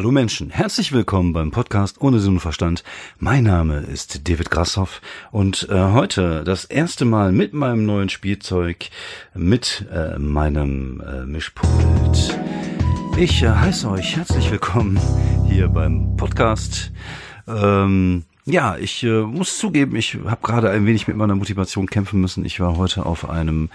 Hallo Menschen, herzlich willkommen beim Podcast Ohne Sinn und Verstand. Mein Name ist David Grasshoff und äh, heute das erste Mal mit meinem neuen Spielzeug, mit äh, meinem äh, Mischpult. Ich äh, heiße euch herzlich willkommen hier beim Podcast. Ähm, ja, ich äh, muss zugeben, ich habe gerade ein wenig mit meiner Motivation kämpfen müssen. Ich war heute auf einem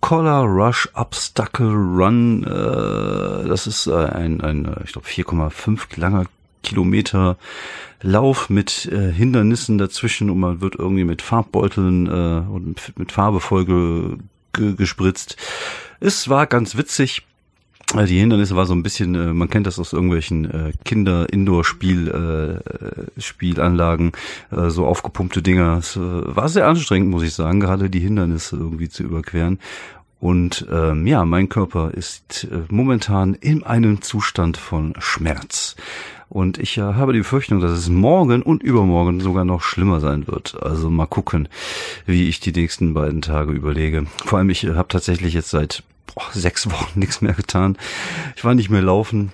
Collar Rush Obstacle Run. Äh, das ist äh, ein, ein ich glaube, 4,5 langer Kilometer Lauf mit äh, Hindernissen dazwischen und man wird irgendwie mit Farbbeuteln äh, und mit Farbe voll ge ge gespritzt. Es war ganz witzig. Äh, die Hindernisse war so ein bisschen, äh, man kennt das aus irgendwelchen äh, Kinder-Indoor-Spiel, äh, so aufgepumpte Dinger. Es war sehr anstrengend, muss ich sagen, gerade die Hindernisse irgendwie zu überqueren. Und ähm, ja, mein Körper ist momentan in einem Zustand von Schmerz. Und ich habe die Befürchtung, dass es morgen und übermorgen sogar noch schlimmer sein wird. Also mal gucken, wie ich die nächsten beiden Tage überlege. Vor allem, ich habe tatsächlich jetzt seit boah, sechs Wochen nichts mehr getan. Ich war nicht mehr laufen.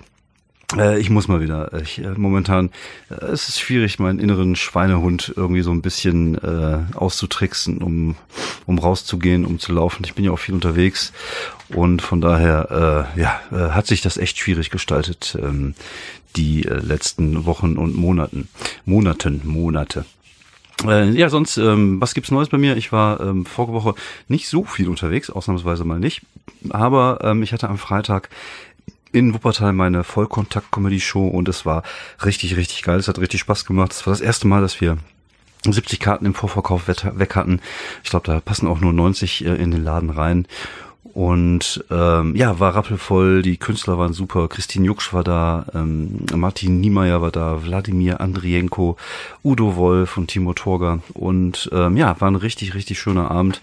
Äh, ich muss mal wieder. Ich, äh, momentan äh, es ist schwierig, meinen inneren Schweinehund irgendwie so ein bisschen äh, auszutricksen, um, um rauszugehen, um zu laufen. Ich bin ja auch viel unterwegs und von daher äh, ja, äh, hat sich das echt schwierig gestaltet, ähm, die äh, letzten Wochen und Monaten. Monaten, Monate. Äh, ja, sonst, ähm, was gibt's Neues bei mir? Ich war ähm, vorige Woche nicht so viel unterwegs, ausnahmsweise mal nicht. Aber ähm, ich hatte am Freitag in Wuppertal meine Vollkontakt-Comedy-Show und es war richtig, richtig geil. Es hat richtig Spaß gemacht. Es war das erste Mal, dass wir 70 Karten im Vorverkauf weg hatten. Ich glaube, da passen auch nur 90 äh, in den Laden rein. Und ähm, ja, war rappelvoll, die Künstler waren super, Christine Jucksch war da, ähm, Martin Niemeyer war da, Wladimir Andrienko, Udo Wolf und Timo Torger. Und ähm, ja, war ein richtig, richtig schöner Abend.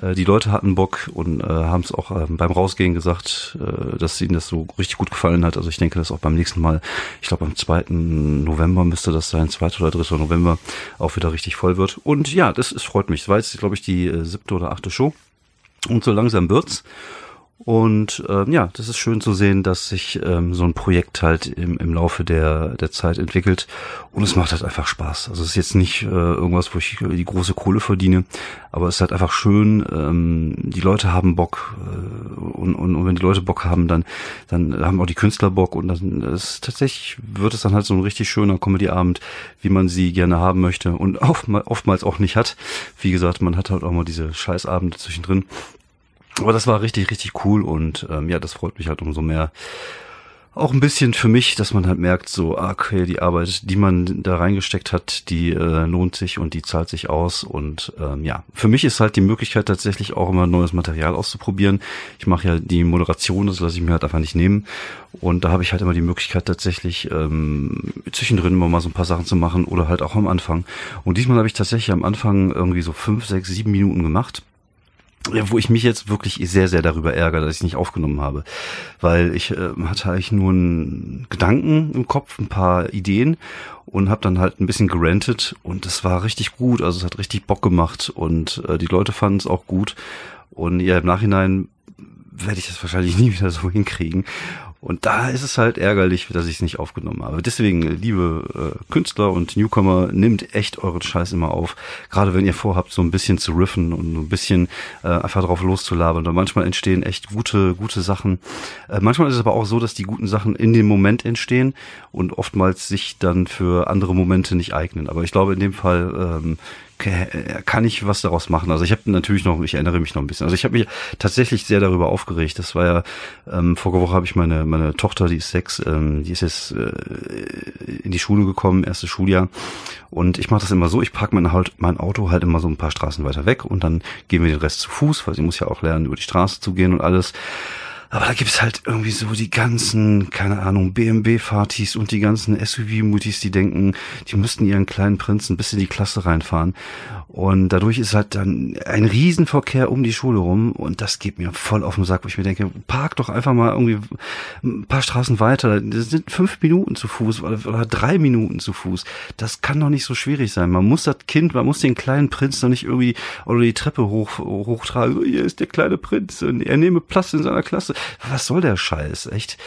Äh, die Leute hatten Bock und äh, haben es auch äh, beim Rausgehen gesagt, äh, dass ihnen das so richtig gut gefallen hat. Also ich denke, dass auch beim nächsten Mal, ich glaube am 2. November müsste das sein, 2. oder 3. November, auch wieder richtig voll wird. Und ja, das, das freut mich. Das war jetzt, glaube ich, die äh, siebte oder achte Show. Und so langsam wird's. Und ähm, ja, das ist schön zu sehen, dass sich ähm, so ein Projekt halt im, im Laufe der, der Zeit entwickelt. Und es macht halt einfach Spaß. Also es ist jetzt nicht äh, irgendwas, wo ich die große Kohle verdiene, aber es ist halt einfach schön. Ähm, die Leute haben Bock äh, und, und, und wenn die Leute Bock haben, dann dann haben auch die Künstler Bock und dann ist tatsächlich wird es dann halt so ein richtig schöner Comedy-Abend, wie man sie gerne haben möchte und oftmals auch nicht hat. Wie gesagt, man hat halt auch mal diese Scheißabende zwischendrin. Aber das war richtig, richtig cool und ähm, ja, das freut mich halt umso mehr. Auch ein bisschen für mich, dass man halt merkt, so, ah, okay, die Arbeit, die man da reingesteckt hat, die äh, lohnt sich und die zahlt sich aus. Und ähm, ja, für mich ist halt die Möglichkeit tatsächlich auch immer neues Material auszuprobieren. Ich mache ja die Moderation, das lasse ich mir halt einfach nicht nehmen. Und da habe ich halt immer die Möglichkeit tatsächlich ähm, zwischendrin immer mal so ein paar Sachen zu machen oder halt auch am Anfang. Und diesmal habe ich tatsächlich am Anfang irgendwie so fünf, sechs, sieben Minuten gemacht wo ich mich jetzt wirklich sehr, sehr darüber ärgere, dass ich nicht aufgenommen habe. Weil ich äh, hatte eigentlich nur einen Gedanken im Kopf, ein paar Ideen und habe dann halt ein bisschen gerantet und es war richtig gut, also es hat richtig Bock gemacht und äh, die Leute fanden es auch gut. Und ja, im Nachhinein werde ich das wahrscheinlich nie wieder so hinkriegen. Und da ist es halt ärgerlich, dass ich es nicht aufgenommen habe. Deswegen, liebe äh, Künstler und Newcomer, nehmt echt euren Scheiß immer auf. Gerade wenn ihr vorhabt, so ein bisschen zu riffen und ein bisschen äh, einfach drauf loszulabern. Und manchmal entstehen echt gute, gute Sachen. Äh, manchmal ist es aber auch so, dass die guten Sachen in dem Moment entstehen und oftmals sich dann für andere Momente nicht eignen. Aber ich glaube, in dem Fall ähm, kann ich was daraus machen. Also ich habe natürlich noch, ich erinnere mich noch ein bisschen. Also ich habe mich tatsächlich sehr darüber aufgeregt. Das war ja ähm, vorige Woche habe ich meine meine Tochter, die ist sechs, ähm, die ist jetzt äh, in die Schule gekommen, erstes Schuljahr. Und ich mache das immer so: Ich parke mein, halt, mein Auto halt immer so ein paar Straßen weiter weg und dann gehen wir den Rest zu Fuß, weil sie muss ja auch lernen, über die Straße zu gehen und alles. Aber da gibt's halt irgendwie so die ganzen, keine Ahnung, BMW-Fatis und die ganzen SUV-Mutis, die denken, die müssten ihren kleinen Prinzen bis in die Klasse reinfahren. Und dadurch ist halt dann ein Riesenverkehr um die Schule rum und das geht mir voll auf den Sack, wo ich mir denke, park doch einfach mal irgendwie ein paar Straßen weiter. Das sind fünf Minuten zu Fuß oder drei Minuten zu Fuß. Das kann doch nicht so schwierig sein. Man muss das Kind, man muss den kleinen Prinz doch nicht irgendwie oder die Treppe hoch, hochtragen. Hier ist der kleine Prinz und er nehme Platz in seiner Klasse was soll der Scheiß, echt?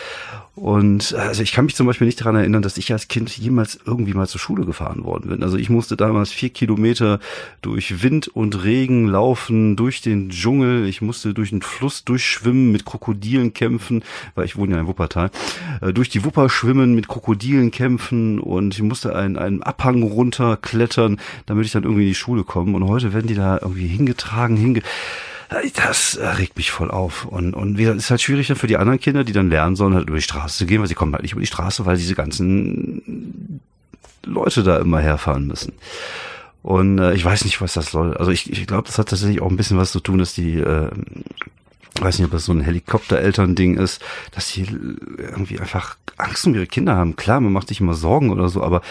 Und also ich kann mich zum Beispiel nicht daran erinnern, dass ich als Kind jemals irgendwie mal zur Schule gefahren worden bin. Also ich musste damals vier Kilometer durch Wind und Regen laufen, durch den Dschungel. Ich musste durch den Fluss durchschwimmen, mit Krokodilen kämpfen, weil ich wohne ja in Wuppertal. Äh, durch die Wupper schwimmen, mit Krokodilen kämpfen und ich musste einen, einen Abhang runterklettern, damit ich dann irgendwie in die Schule komme. Und heute werden die da irgendwie hingetragen, hinge das regt mich voll auf. Und, und wie, ist halt schwierig dann für die anderen Kinder, die dann lernen sollen, halt über die Straße zu gehen, weil sie kommen halt nicht über die Straße, weil diese ganzen Leute da immer herfahren müssen. Und äh, ich weiß nicht, was das soll. Also ich, ich glaube, das hat tatsächlich auch ein bisschen was zu tun, dass die, äh, weiß nicht, ob das so ein Helikoptereltern-Ding ist, dass die irgendwie einfach Angst um ihre Kinder haben. Klar, man macht sich immer Sorgen oder so, aber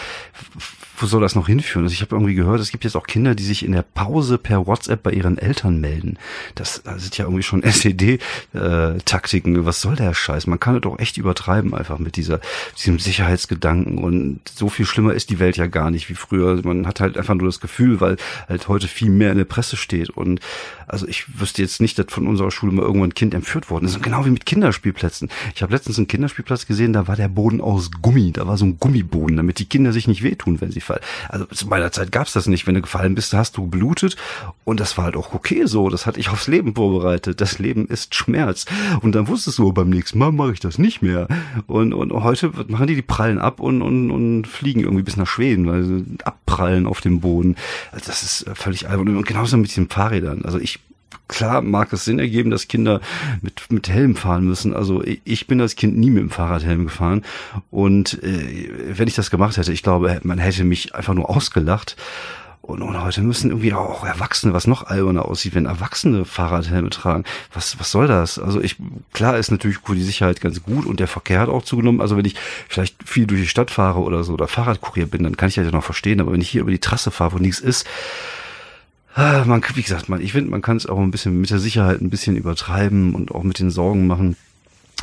wo soll das noch hinführen? Also ich habe irgendwie gehört, es gibt jetzt auch Kinder, die sich in der Pause per WhatsApp bei ihren Eltern melden. Das, das sind ja irgendwie schon SED-Taktiken. Äh, Was soll der Scheiß? Man kann es doch echt übertreiben einfach mit dieser, diesem Sicherheitsgedanken. Und so viel schlimmer ist die Welt ja gar nicht wie früher. Man hat halt einfach nur das Gefühl, weil halt heute viel mehr in der Presse steht. Und also ich wüsste jetzt nicht, dass von unserer Schule mal irgendwann ein Kind entführt worden ist. Genau wie mit Kinderspielplätzen. Ich habe letztens einen Kinderspielplatz gesehen, da war der Boden aus Gummi. Da war so ein Gummiboden, damit die Kinder sich nicht wehtun, wenn sie fallen. Also zu meiner Zeit gab's das nicht. Wenn du gefallen bist, hast du geblutet. Und das war halt auch okay so. Das hatte ich aufs Leben vorbereitet. Das Leben ist Schmerz. Und dann wusstest du, beim nächsten Mal mache ich das nicht mehr. Und, und heute machen die die Prallen ab und, und, und fliegen irgendwie bis nach Schweden, weil sie abprallen auf dem Boden. Also das ist völlig albern. Und genauso mit diesen Fahrrädern. Also ich klar mag es Sinn ergeben, dass Kinder mit, mit Helm fahren müssen. Also ich bin als Kind nie mit dem Fahrradhelm gefahren. Und äh, wenn ich das gemacht hätte, ich glaube, man hätte mich einfach nur ausgelacht. Und, und heute müssen irgendwie auch Erwachsene, was noch alberner aussieht, wenn Erwachsene Fahrradhelme tragen. Was, was soll das? Also ich, klar ist natürlich für die Sicherheit ganz gut und der Verkehr hat auch zugenommen. Also wenn ich vielleicht viel durch die Stadt fahre oder so oder Fahrradkurier bin, dann kann ich das ja noch verstehen. Aber wenn ich hier über die Trasse fahre, wo nichts ist, man, wie gesagt, man, ich finde, man kann es auch ein bisschen mit der Sicherheit ein bisschen übertreiben und auch mit den Sorgen machen.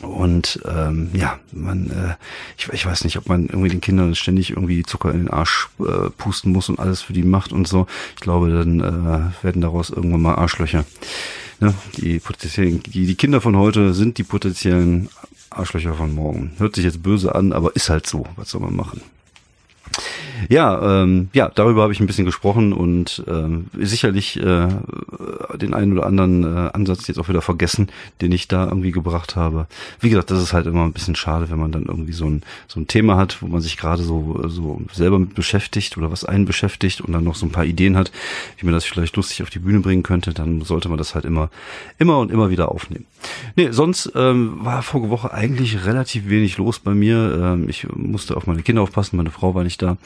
Und ähm, ja, man, äh, ich, ich weiß nicht, ob man irgendwie den Kindern ständig irgendwie Zucker in den Arsch äh, pusten muss und alles für die macht und so. Ich glaube, dann äh, werden daraus irgendwann mal Arschlöcher. Ne? Die potenziellen, die, die Kinder von heute sind die potenziellen Arschlöcher von morgen. Hört sich jetzt böse an, aber ist halt so. Was soll man machen? Ja, ähm, ja, darüber habe ich ein bisschen gesprochen und ähm, sicherlich äh, den einen oder anderen äh, Ansatz jetzt auch wieder vergessen, den ich da irgendwie gebracht habe. Wie gesagt, das ist halt immer ein bisschen schade, wenn man dann irgendwie so ein so ein Thema hat, wo man sich gerade so so selber mit beschäftigt oder was einen beschäftigt und dann noch so ein paar Ideen hat, wie man das vielleicht lustig auf die Bühne bringen könnte, dann sollte man das halt immer immer und immer wieder aufnehmen. Nee, sonst ähm, war vorige Woche eigentlich relativ wenig los bei mir. Ähm, ich musste auf meine Kinder aufpassen, meine Frau war nicht da.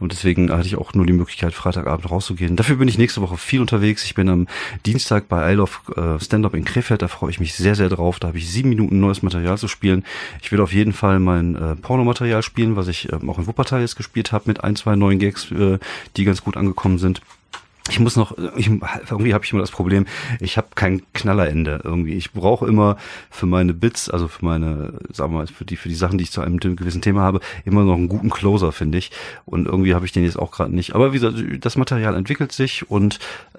Und deswegen hatte ich auch nur die Möglichkeit, Freitagabend rauszugehen. Dafür bin ich nächste Woche viel unterwegs. Ich bin am Dienstag bei I Love äh, Stand-Up in Krefeld. Da freue ich mich sehr, sehr drauf. Da habe ich sieben Minuten neues Material zu spielen. Ich will auf jeden Fall mein äh, Pornomaterial spielen, was ich äh, auch in Wuppertal jetzt gespielt habe mit ein, zwei neuen Gags, äh, die ganz gut angekommen sind ich muss noch, ich, irgendwie habe ich immer das Problem, ich habe kein Knallerende irgendwie. Ich brauche immer für meine Bits, also für meine, sagen wir mal, für die, für die Sachen, die ich zu einem gewissen Thema habe, immer noch einen guten Closer, finde ich. Und irgendwie habe ich den jetzt auch gerade nicht. Aber wie gesagt, das Material entwickelt sich und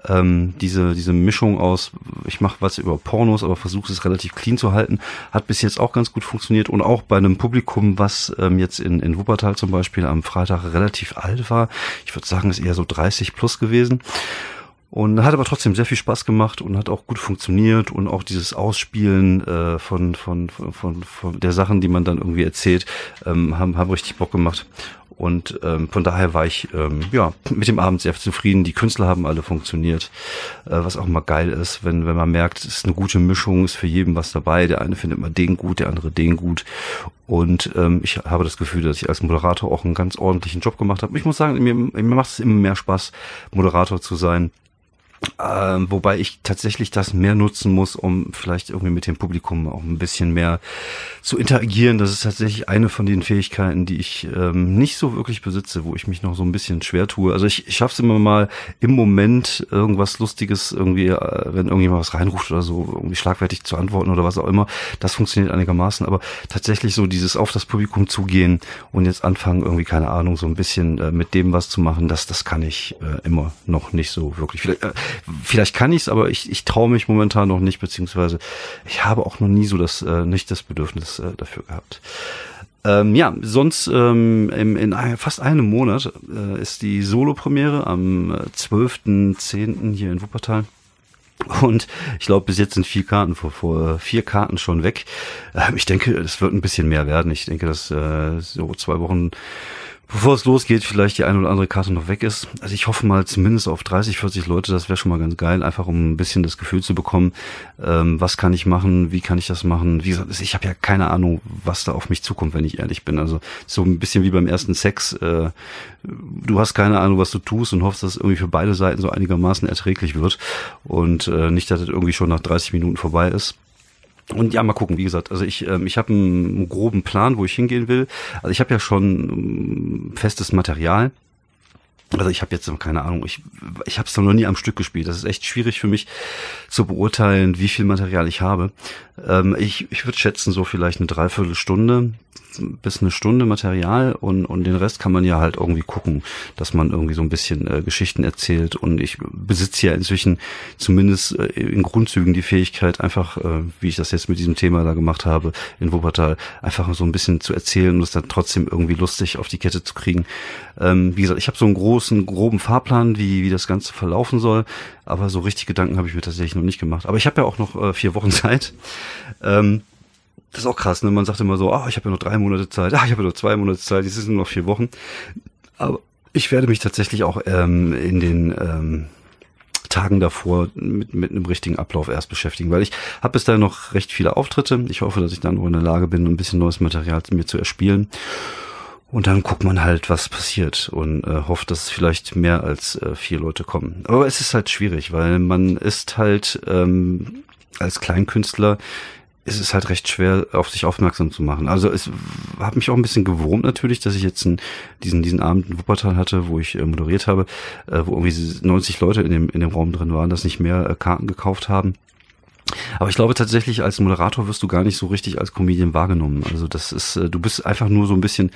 ähm, diese, diese Mischung aus, ich mache was über Pornos, aber versuche es relativ clean zu halten, hat bis jetzt auch ganz gut funktioniert und auch bei einem Publikum, was ähm, jetzt in, in Wuppertal zum Beispiel am Freitag relativ alt war. Ich würde sagen, ist eher so 30 plus gewesen. Und hat aber trotzdem sehr viel Spaß gemacht und hat auch gut funktioniert und auch dieses Ausspielen äh, von, von, von, von, der Sachen, die man dann irgendwie erzählt, ähm, haben, haben richtig Bock gemacht. Und ähm, von daher war ich ähm, ja mit dem Abend sehr zufrieden. Die Künstler haben alle funktioniert, äh, was auch mal geil ist, wenn wenn man merkt, es ist eine gute Mischung, ist für jeden was dabei. Der eine findet mal den gut, der andere den gut. Und ähm, ich habe das Gefühl, dass ich als Moderator auch einen ganz ordentlichen Job gemacht habe. Ich muss sagen, mir, mir macht es immer mehr Spaß, Moderator zu sein. Ähm, wobei ich tatsächlich das mehr nutzen muss, um vielleicht irgendwie mit dem Publikum auch ein bisschen mehr zu interagieren. Das ist tatsächlich eine von den Fähigkeiten, die ich ähm, nicht so wirklich besitze, wo ich mich noch so ein bisschen schwer tue. Also ich, ich schaffe es immer mal im Moment irgendwas Lustiges irgendwie, äh, wenn irgendjemand was reinruft oder so, irgendwie schlagfertig zu antworten oder was auch immer. Das funktioniert einigermaßen. Aber tatsächlich so dieses auf das Publikum zugehen und jetzt anfangen irgendwie keine Ahnung so ein bisschen äh, mit dem was zu machen, das das kann ich äh, immer noch nicht so wirklich. Vielleicht, äh, Vielleicht kann ich's, aber ich, ich traue mich momentan noch nicht, beziehungsweise ich habe auch noch nie so das, äh, nicht das Bedürfnis äh, dafür gehabt. Ähm, ja, sonst ähm, in, in fast einem Monat äh, ist die Solo-Premiere am 12.10. Äh, hier in Wuppertal. Und ich glaube, bis jetzt sind vier Karten vor, vor vier Karten schon weg. Ähm, ich denke, es wird ein bisschen mehr werden. Ich denke, dass äh, so zwei Wochen bevor es losgeht, vielleicht die eine oder andere Karte noch weg ist. Also ich hoffe mal zumindest auf 30, 40 Leute, das wäre schon mal ganz geil, einfach um ein bisschen das Gefühl zu bekommen, ähm, was kann ich machen, wie kann ich das machen. Wie gesagt, ich habe ja keine Ahnung, was da auf mich zukommt, wenn ich ehrlich bin. Also so ein bisschen wie beim ersten Sex. Äh, du hast keine Ahnung, was du tust und hoffst, dass es irgendwie für beide Seiten so einigermaßen erträglich wird und äh, nicht, dass es irgendwie schon nach 30 Minuten vorbei ist. Und ja, mal gucken, wie gesagt, also ich, ähm, ich habe einen, groben Plan, wo ich hingehen will. Also ich habe ja schon ähm, festes Material. Also ich habe jetzt noch keine Ahnung, ich, ich habe es noch nie am Stück gespielt. Das ist echt schwierig für mich zu beurteilen, wie viel Material ich habe. Ähm, ich ich würde schätzen, so vielleicht eine Dreiviertelstunde bis eine Stunde Material und, und den Rest kann man ja halt irgendwie gucken, dass man irgendwie so ein bisschen äh, Geschichten erzählt. Und ich besitze ja inzwischen zumindest äh, in Grundzügen die Fähigkeit, einfach, äh, wie ich das jetzt mit diesem Thema da gemacht habe, in Wuppertal, einfach so ein bisschen zu erzählen und es dann trotzdem irgendwie lustig auf die Kette zu kriegen. Ähm, wie gesagt, ich habe so einen großen, groben Fahrplan, wie, wie das Ganze verlaufen soll, aber so richtig Gedanken habe ich mir tatsächlich noch nicht gemacht. Aber ich habe ja auch noch äh, vier Wochen Zeit. Ähm, das ist auch krass, ne? Man sagt immer so, ah, ich habe ja noch drei Monate Zeit, ah, ich habe ja noch zwei Monate Zeit, es sind nur noch vier Wochen. Aber ich werde mich tatsächlich auch ähm, in den ähm, Tagen davor mit, mit einem richtigen Ablauf erst beschäftigen, weil ich habe bis dahin noch recht viele Auftritte. Ich hoffe, dass ich dann noch in der Lage bin, ein bisschen neues Material mir zu erspielen. Und dann guckt man halt, was passiert und äh, hofft, dass vielleicht mehr als äh, vier Leute kommen. Aber es ist halt schwierig, weil man ist halt ähm, als Kleinkünstler ist es halt recht schwer, auf sich aufmerksam zu machen. Also es hat mich auch ein bisschen gewurmt natürlich, dass ich jetzt einen, diesen, diesen Abend in Wuppertal hatte, wo ich äh, moderiert habe, äh, wo irgendwie 90 Leute in dem, in dem Raum drin waren, dass nicht mehr äh, Karten gekauft haben. Aber ich glaube tatsächlich, als Moderator wirst du gar nicht so richtig als Comedian wahrgenommen. Also das ist, äh, du bist einfach nur so ein bisschen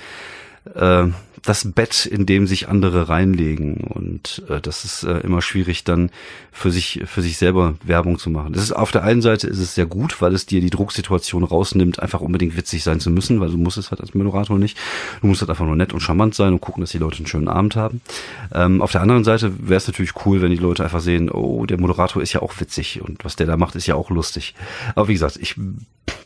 äh, das Bett, in dem sich andere reinlegen. Und äh, das ist äh, immer schwierig, dann für sich, für sich selber Werbung zu machen. Das ist auf der einen Seite ist es sehr gut, weil es dir die Drucksituation rausnimmt, einfach unbedingt witzig sein zu müssen, weil du musst es halt als Moderator nicht. Du musst halt einfach nur nett und charmant sein und gucken, dass die Leute einen schönen Abend haben. Ähm, auf der anderen Seite wäre es natürlich cool, wenn die Leute einfach sehen, oh, der Moderator ist ja auch witzig und was der da macht, ist ja auch lustig. Aber wie gesagt, ich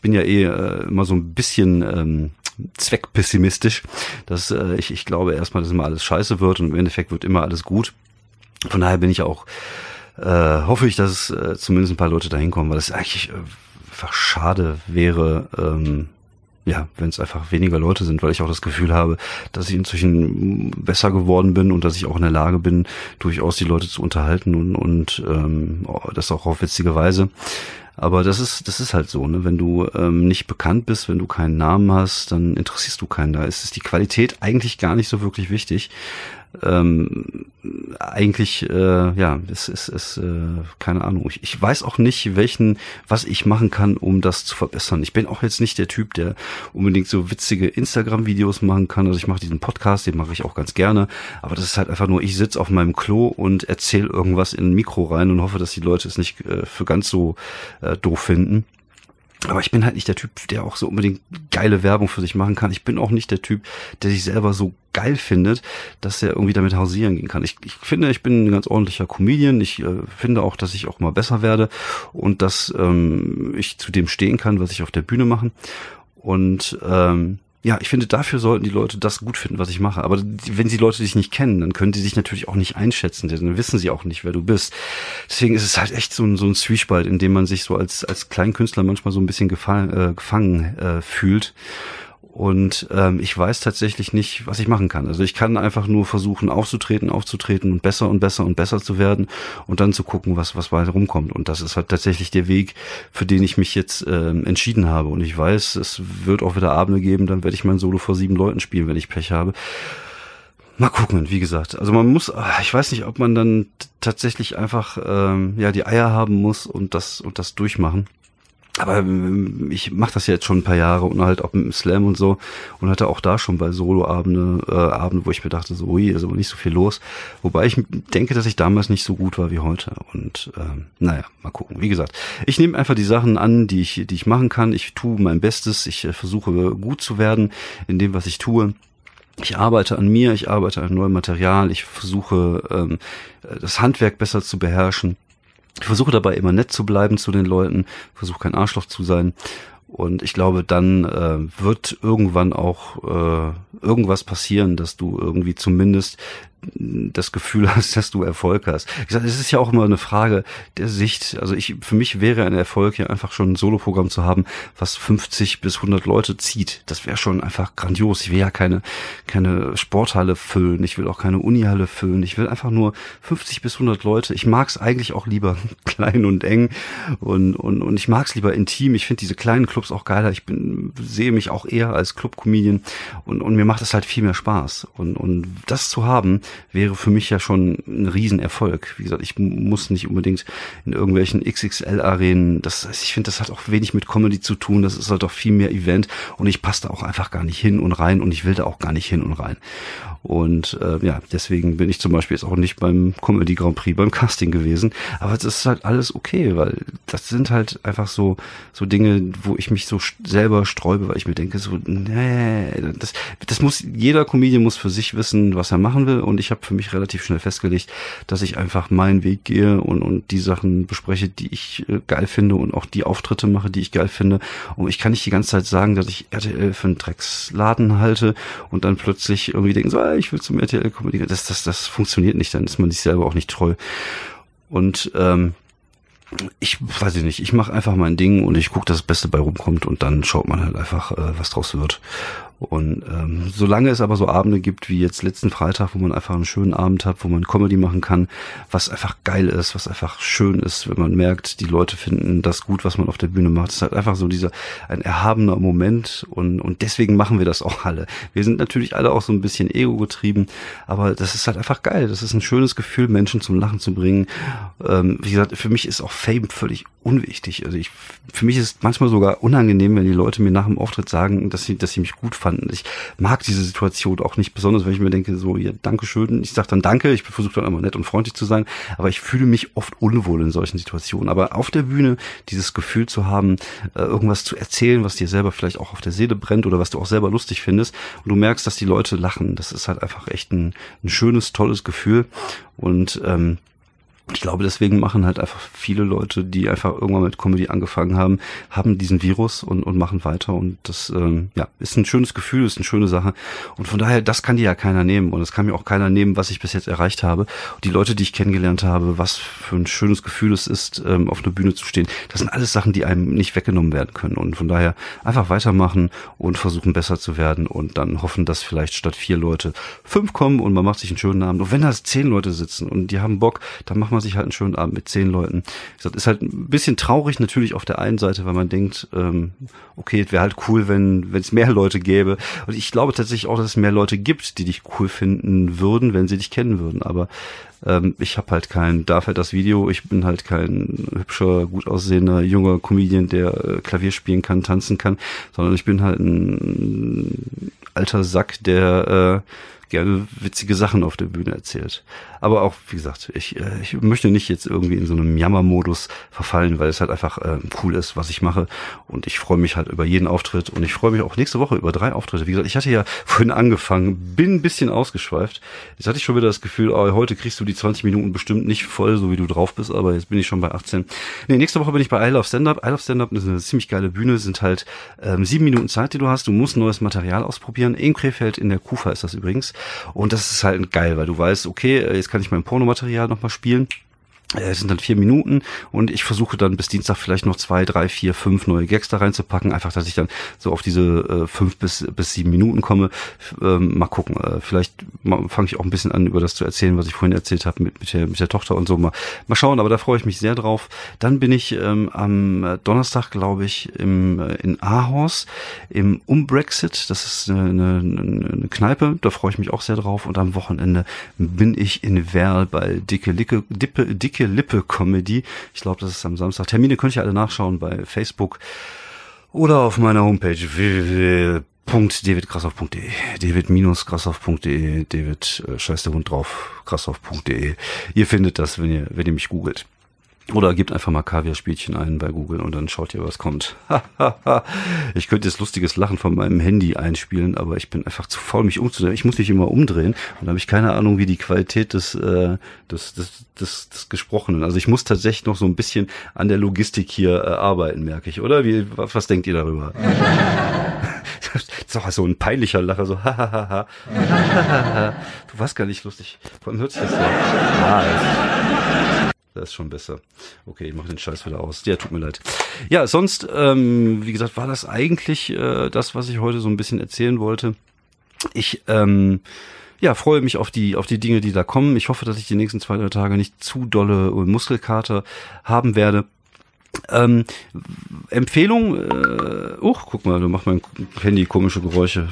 bin ja eh äh, immer so ein bisschen ähm, zweckpessimistisch. Dass äh, ich, ich glaube erstmal, dass immer alles scheiße wird und im Endeffekt wird immer alles gut. Von daher bin ich auch, äh, hoffe ich, dass äh, zumindest ein paar Leute dahin kommen, weil es eigentlich äh, einfach schade wäre, ähm, ja, wenn es einfach weniger Leute sind, weil ich auch das Gefühl habe, dass ich inzwischen besser geworden bin und dass ich auch in der Lage bin, durchaus die Leute zu unterhalten und, und ähm, das auch auf witzige Weise. Aber das ist, das ist halt so, ne? Wenn du ähm, nicht bekannt bist, wenn du keinen Namen hast, dann interessierst du keinen. Da ist es die Qualität eigentlich gar nicht so wirklich wichtig ähm, eigentlich, äh, ja, es ist, ist äh, keine Ahnung. Ich, ich weiß auch nicht, welchen, was ich machen kann, um das zu verbessern. Ich bin auch jetzt nicht der Typ, der unbedingt so witzige Instagram-Videos machen kann. Also ich mache diesen Podcast, den mache ich auch ganz gerne. Aber das ist halt einfach nur, ich sitze auf meinem Klo und erzähle irgendwas in ein Mikro rein und hoffe, dass die Leute es nicht äh, für ganz so äh, doof finden. Aber ich bin halt nicht der Typ, der auch so unbedingt geile Werbung für sich machen kann. Ich bin auch nicht der Typ, der sich selber so geil findet, dass er irgendwie damit hausieren gehen kann. Ich, ich finde, ich bin ein ganz ordentlicher Comedian. Ich äh, finde auch, dass ich auch mal besser werde und dass ähm, ich zu dem stehen kann, was ich auf der Bühne mache. Und ähm, ja, ich finde, dafür sollten die Leute das gut finden, was ich mache. Aber wenn sie Leute dich nicht kennen, dann können sie dich natürlich auch nicht einschätzen, denn dann wissen sie auch nicht, wer du bist. Deswegen ist es halt echt so ein, so ein Zwiespalt, in dem man sich so als, als Kleinkünstler manchmal so ein bisschen gefallen, äh, gefangen äh, fühlt. Und ähm, ich weiß tatsächlich nicht, was ich machen kann. Also ich kann einfach nur versuchen, aufzutreten, aufzutreten und besser und besser und besser zu werden und dann zu gucken, was, was weiter rumkommt. Und das ist halt tatsächlich der Weg, für den ich mich jetzt ähm, entschieden habe. Und ich weiß, es wird auch wieder Abende geben, dann werde ich mein Solo vor sieben Leuten spielen, wenn ich Pech habe. Mal gucken, wie gesagt. Also man muss, ah, ich weiß nicht, ob man dann tatsächlich einfach ähm, ja die Eier haben muss und das und das durchmachen. Aber ähm, ich mache das jetzt schon ein paar Jahre und halt auch mit dem Slam und so und hatte auch da schon bei Soloabende, äh, Abende, wo ich mir dachte, so, ui, ist aber nicht so viel los. Wobei ich denke, dass ich damals nicht so gut war wie heute. Und ähm, naja, mal gucken. Wie gesagt, ich nehme einfach die Sachen an, die ich, die ich machen kann. Ich tue mein Bestes. Ich äh, versuche gut zu werden in dem, was ich tue. Ich arbeite an mir, ich arbeite an neuem Material, ich versuche ähm, das Handwerk besser zu beherrschen. Ich versuche dabei immer nett zu bleiben zu den Leuten, versuche kein Arschloch zu sein. Und ich glaube, dann äh, wird irgendwann auch äh, irgendwas passieren, dass du irgendwie zumindest das Gefühl hast, dass du Erfolg hast. Ich sage, es ist ja auch immer eine Frage der Sicht. Also ich, für mich wäre ein Erfolg ja einfach schon ein Soloprogramm zu haben, was 50 bis 100 Leute zieht. Das wäre schon einfach grandios. Ich will ja keine, keine Sporthalle füllen. Ich will auch keine Unihalle füllen. Ich will einfach nur 50 bis 100 Leute. Ich mag es eigentlich auch lieber klein und eng und, und, und ich mag es lieber intim. Ich finde diese kleinen Clubs auch geiler. Ich bin, sehe mich auch eher als Club-Comedian und, und mir macht es halt viel mehr Spaß. Und, und das zu haben, wäre für mich ja schon ein Riesenerfolg. Wie gesagt, ich muss nicht unbedingt in irgendwelchen XXL-Arenen, das, ich finde, das hat auch wenig mit Comedy zu tun, das ist halt doch viel mehr Event und ich passe da auch einfach gar nicht hin und rein und ich will da auch gar nicht hin und rein. Und äh, ja, deswegen bin ich zum Beispiel jetzt auch nicht beim Comedy Grand Prix, beim Casting gewesen. Aber das ist halt alles okay, weil das sind halt einfach so, so Dinge, wo ich mich so selber sträube, weil ich mir denke, so, nee, das, das muss, jeder Comedian muss für sich wissen, was er machen will. Und ich habe für mich relativ schnell festgelegt, dass ich einfach meinen Weg gehe und, und die Sachen bespreche, die ich äh, geil finde und auch die Auftritte mache, die ich geil finde. Und ich kann nicht die ganze Zeit sagen, dass ich RTL für einen Drecksladen halte und dann plötzlich irgendwie denken, so, ich will zum RTL kommunizieren. Das, das, das funktioniert nicht, dann ist man sich selber auch nicht treu. Und ähm, ich weiß ich nicht, ich mache einfach mein Ding und ich gucke, dass das Beste bei rumkommt und dann schaut man halt einfach, äh, was draus wird. Und ähm, solange es aber so Abende gibt wie jetzt letzten Freitag, wo man einfach einen schönen Abend hat, wo man Comedy machen kann, was einfach geil ist, was einfach schön ist, wenn man merkt, die Leute finden das gut, was man auf der Bühne macht. Es ist halt einfach so dieser ein erhabener Moment und und deswegen machen wir das auch alle. Wir sind natürlich alle auch so ein bisschen ego getrieben, aber das ist halt einfach geil. Das ist ein schönes Gefühl, Menschen zum Lachen zu bringen. Ähm, wie gesagt, für mich ist auch Fame völlig unwichtig. Also ich, für mich ist es manchmal sogar unangenehm, wenn die Leute mir nach dem Auftritt sagen, dass sie, dass sie mich gut fanden. Ich mag diese Situation auch nicht besonders, wenn ich mir denke, so, ja, danke schön. Ich sage dann danke, ich versuche dann immer nett und freundlich zu sein, aber ich fühle mich oft unwohl in solchen Situationen. Aber auf der Bühne dieses Gefühl zu haben, äh, irgendwas zu erzählen, was dir selber vielleicht auch auf der Seele brennt oder was du auch selber lustig findest und du merkst, dass die Leute lachen, das ist halt einfach echt ein, ein schönes, tolles Gefühl und ähm, ich glaube, deswegen machen halt einfach viele Leute, die einfach irgendwann mit Comedy angefangen haben, haben diesen Virus und, und machen weiter. Und das ähm, ja, ist ein schönes Gefühl, ist eine schöne Sache. Und von daher, das kann dir ja keiner nehmen. Und es kann mir auch keiner nehmen, was ich bis jetzt erreicht habe. Und die Leute, die ich kennengelernt habe, was für ein schönes Gefühl es ist, ähm, auf einer Bühne zu stehen, das sind alles Sachen, die einem nicht weggenommen werden können. Und von daher einfach weitermachen und versuchen, besser zu werden und dann hoffen, dass vielleicht statt vier Leute fünf kommen und man macht sich einen schönen Abend. Und wenn da zehn Leute sitzen und die haben Bock, dann machen man sich halt einen schönen Abend mit zehn Leuten. Das ist halt ein bisschen traurig natürlich auf der einen Seite, weil man denkt, ähm, okay, es wäre halt cool, wenn wenn es mehr Leute gäbe. Und ich glaube tatsächlich auch, dass es mehr Leute gibt, die dich cool finden würden, wenn sie dich kennen würden. Aber ähm, ich habe halt kein, darf halt das Video, ich bin halt kein hübscher, gut aussehender, junger Comedian, der äh, Klavier spielen kann, tanzen kann, sondern ich bin halt ein alter Sack, der äh, gerne witzige Sachen auf der Bühne erzählt. Aber auch, wie gesagt, ich, äh, ich möchte nicht jetzt irgendwie in so einem Jammermodus verfallen, weil es halt einfach äh, cool ist, was ich mache. Und ich freue mich halt über jeden Auftritt und ich freue mich auch nächste Woche über drei Auftritte. Wie gesagt, ich hatte ja vorhin angefangen, bin ein bisschen ausgeschweift. Jetzt hatte ich schon wieder das Gefühl, oh, heute kriegst du die 20 Minuten bestimmt nicht voll, so wie du drauf bist, aber jetzt bin ich schon bei 18. Nee, nächste Woche bin ich bei I Love Stand-Up. I Love Stand-Up ist eine ziemlich geile Bühne, sind halt ähm, sieben Minuten Zeit, die du hast. Du musst neues Material ausprobieren. In Krefeld in der Kufa ist das übrigens. Und das ist halt geil, weil du weißt, okay, jetzt kann ich mein Pornomaterial nochmal spielen. Äh, es sind dann vier Minuten und ich versuche dann bis Dienstag vielleicht noch zwei, drei, vier, fünf neue Gags da reinzupacken. Einfach, dass ich dann so auf diese äh, fünf bis, bis sieben Minuten komme. Ähm, mal gucken. Äh, vielleicht fange ich auch ein bisschen an, über das zu erzählen, was ich vorhin erzählt habe mit, mit, der, mit der Tochter und so. Mal, mal schauen, aber da freue ich mich sehr drauf. Dann bin ich ähm, am Donnerstag, glaube ich, im, äh, in Aarhus im Umbrexit. Das ist eine, eine, eine Kneipe. Da freue ich mich auch sehr drauf. Und am Wochenende bin ich in Werl bei Dicke Licke, Dippe, Dicke Dicke Lippe Comedy. Ich glaube, das ist am Samstag. Termine könnt ihr alle nachschauen bei Facebook oder auf meiner Homepage www.davidgrassoff.de david-grassoff.de David, äh, scheiß der Hund drauf, grassoff.de Ihr findet das, wenn ihr, wenn ihr mich googelt. Oder gebt einfach mal Kaviar-Spielchen ein bei Google und dann schaut ihr, was kommt. ich könnte jetzt lustiges Lachen von meinem Handy einspielen, aber ich bin einfach zu faul, mich umzudrehen. Ich muss mich immer umdrehen und da habe ich keine Ahnung, wie die Qualität des, äh, des, des, des, des Gesprochenen. Also ich muss tatsächlich noch so ein bisschen an der Logistik hier äh, arbeiten, merke ich, oder? Wie, was, was denkt ihr darüber? das ist so ein peinlicher Lacher, so hahaha. du warst gar nicht lustig. Allem hört sich das so. Ah, das ist schon besser. Okay, ich mache den Scheiß wieder aus. Ja, tut mir leid. Ja, sonst, ähm, wie gesagt, war das eigentlich äh, das, was ich heute so ein bisschen erzählen wollte. Ich ähm, ja, freue mich auf die, auf die Dinge, die da kommen. Ich hoffe, dass ich die nächsten zwei, drei Tage nicht zu dolle Muskelkater haben werde. Ähm, Empfehlung, äh, oh, guck mal, du machst mein Handy komische Geräusche.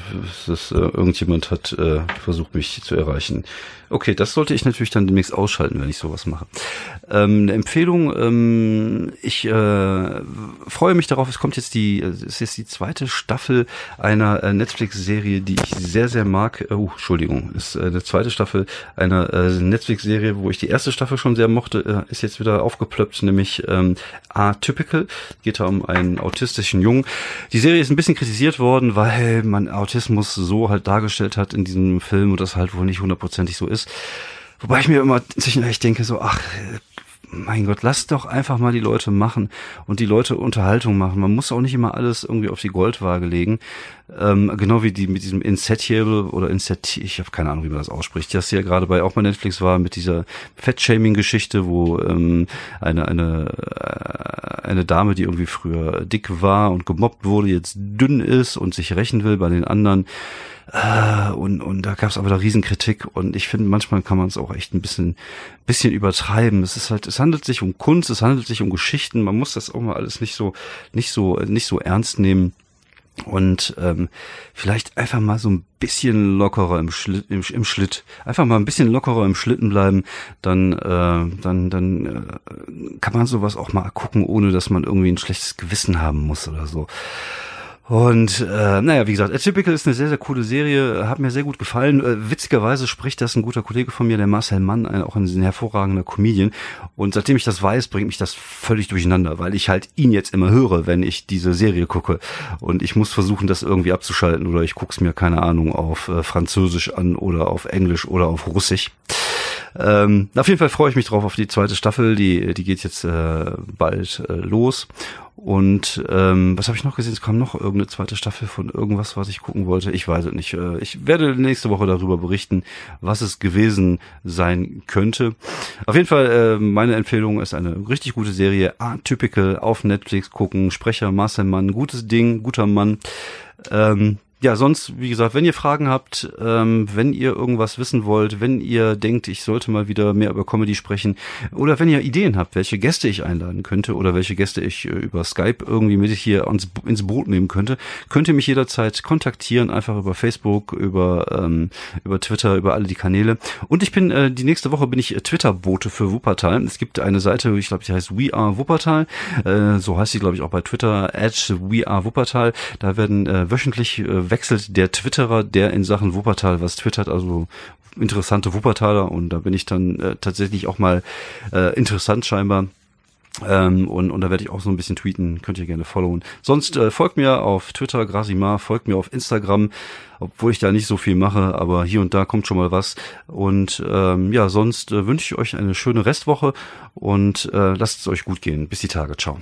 Das, äh, irgendjemand hat äh, versucht, mich zu erreichen. Okay, das sollte ich natürlich dann demnächst ausschalten, wenn ich sowas mache. Ähm, eine Empfehlung, ähm, ich äh, freue mich darauf, es kommt jetzt die, es ist die zweite Staffel einer äh, Netflix-Serie, die ich sehr, sehr mag. Oh, Entschuldigung, ist äh, eine zweite Staffel einer äh, Netflix-Serie, wo ich die erste Staffel schon sehr mochte, äh, ist jetzt wieder aufgeplöppt, nämlich ähm, Atypical. Geht da um einen autistischen Jungen. Die Serie ist ein bisschen kritisiert worden, weil man Autismus so halt dargestellt hat in diesem Film und das halt wohl nicht hundertprozentig so ist ist. Wobei ich mir immer zwischendurch denke, so, ach, mein Gott, lasst doch einfach mal die Leute machen und die Leute Unterhaltung machen. Man muss auch nicht immer alles irgendwie auf die Goldwaage legen. Ähm, genau wie die mit diesem Insatiable oder Insati, ich habe keine Ahnung, wie man das ausspricht, das ja gerade bei auch bei Netflix war mit dieser Fettshaming-Geschichte, wo ähm, eine eine äh, eine Dame, die irgendwie früher dick war und gemobbt wurde, jetzt dünn ist und sich rächen will bei den anderen. Äh, und, und da gab es aber da Riesenkritik und ich finde, manchmal kann man es auch echt ein bisschen, bisschen übertreiben. Es ist halt, es handelt sich um Kunst, es handelt sich um Geschichten, man muss das auch mal alles nicht so, nicht so, nicht so ernst nehmen und ähm, vielleicht einfach mal so ein bisschen lockerer im, Schlitt, im, im Schlitt, einfach mal ein bisschen lockerer im Schlitten bleiben, dann äh, dann dann äh, kann man sowas auch mal gucken, ohne dass man irgendwie ein schlechtes Gewissen haben muss oder so. Und äh, naja, wie gesagt, Atypical ist eine sehr, sehr coole Serie, hat mir sehr gut gefallen. Äh, witzigerweise spricht das ein guter Kollege von mir, der Marcel Mann, ein, auch ein hervorragender Comedian. Und seitdem ich das weiß, bringt mich das völlig durcheinander, weil ich halt ihn jetzt immer höre, wenn ich diese Serie gucke. Und ich muss versuchen, das irgendwie abzuschalten oder ich guck's mir, keine Ahnung, auf äh, Französisch an oder auf Englisch oder auf Russisch. Ähm, auf jeden Fall freue ich mich drauf auf die zweite Staffel. Die, die geht jetzt äh, bald äh, los. Und ähm, was habe ich noch gesehen? Es kam noch irgendeine zweite Staffel von irgendwas, was ich gucken wollte. Ich weiß es nicht. Äh, ich werde nächste Woche darüber berichten, was es gewesen sein könnte. Auf jeden Fall, äh, meine Empfehlung ist eine richtig gute Serie. Atypical auf Netflix gucken. Sprecher Marcel Mann, gutes Ding, guter Mann. Ähm, ja, sonst, wie gesagt, wenn ihr Fragen habt, ähm, wenn ihr irgendwas wissen wollt, wenn ihr denkt, ich sollte mal wieder mehr über Comedy sprechen oder wenn ihr Ideen habt, welche Gäste ich einladen könnte oder welche Gäste ich äh, über Skype irgendwie mit hier ans, ins Boot nehmen könnte, könnt ihr mich jederzeit kontaktieren, einfach über Facebook, über, ähm, über Twitter, über alle die Kanäle. Und ich bin, äh, die nächste Woche bin ich Twitter-Bote für Wuppertal. Es gibt eine Seite, ich glaube, die heißt We Are Wuppertal. Äh, so heißt sie, glaube ich, auch bei Twitter, at We Are Wuppertal. Da werden äh, wöchentlich äh, wechselt der Twitterer, der in Sachen Wuppertal was twittert, also interessante Wuppertaler und da bin ich dann äh, tatsächlich auch mal äh, interessant scheinbar. Ähm, und, und da werde ich auch so ein bisschen tweeten, könnt ihr gerne followen. Sonst äh, folgt mir auf Twitter, Grasimar, folgt mir auf Instagram, obwohl ich da nicht so viel mache, aber hier und da kommt schon mal was. Und ähm, ja, sonst äh, wünsche ich euch eine schöne Restwoche und äh, lasst es euch gut gehen. Bis die Tage. Ciao.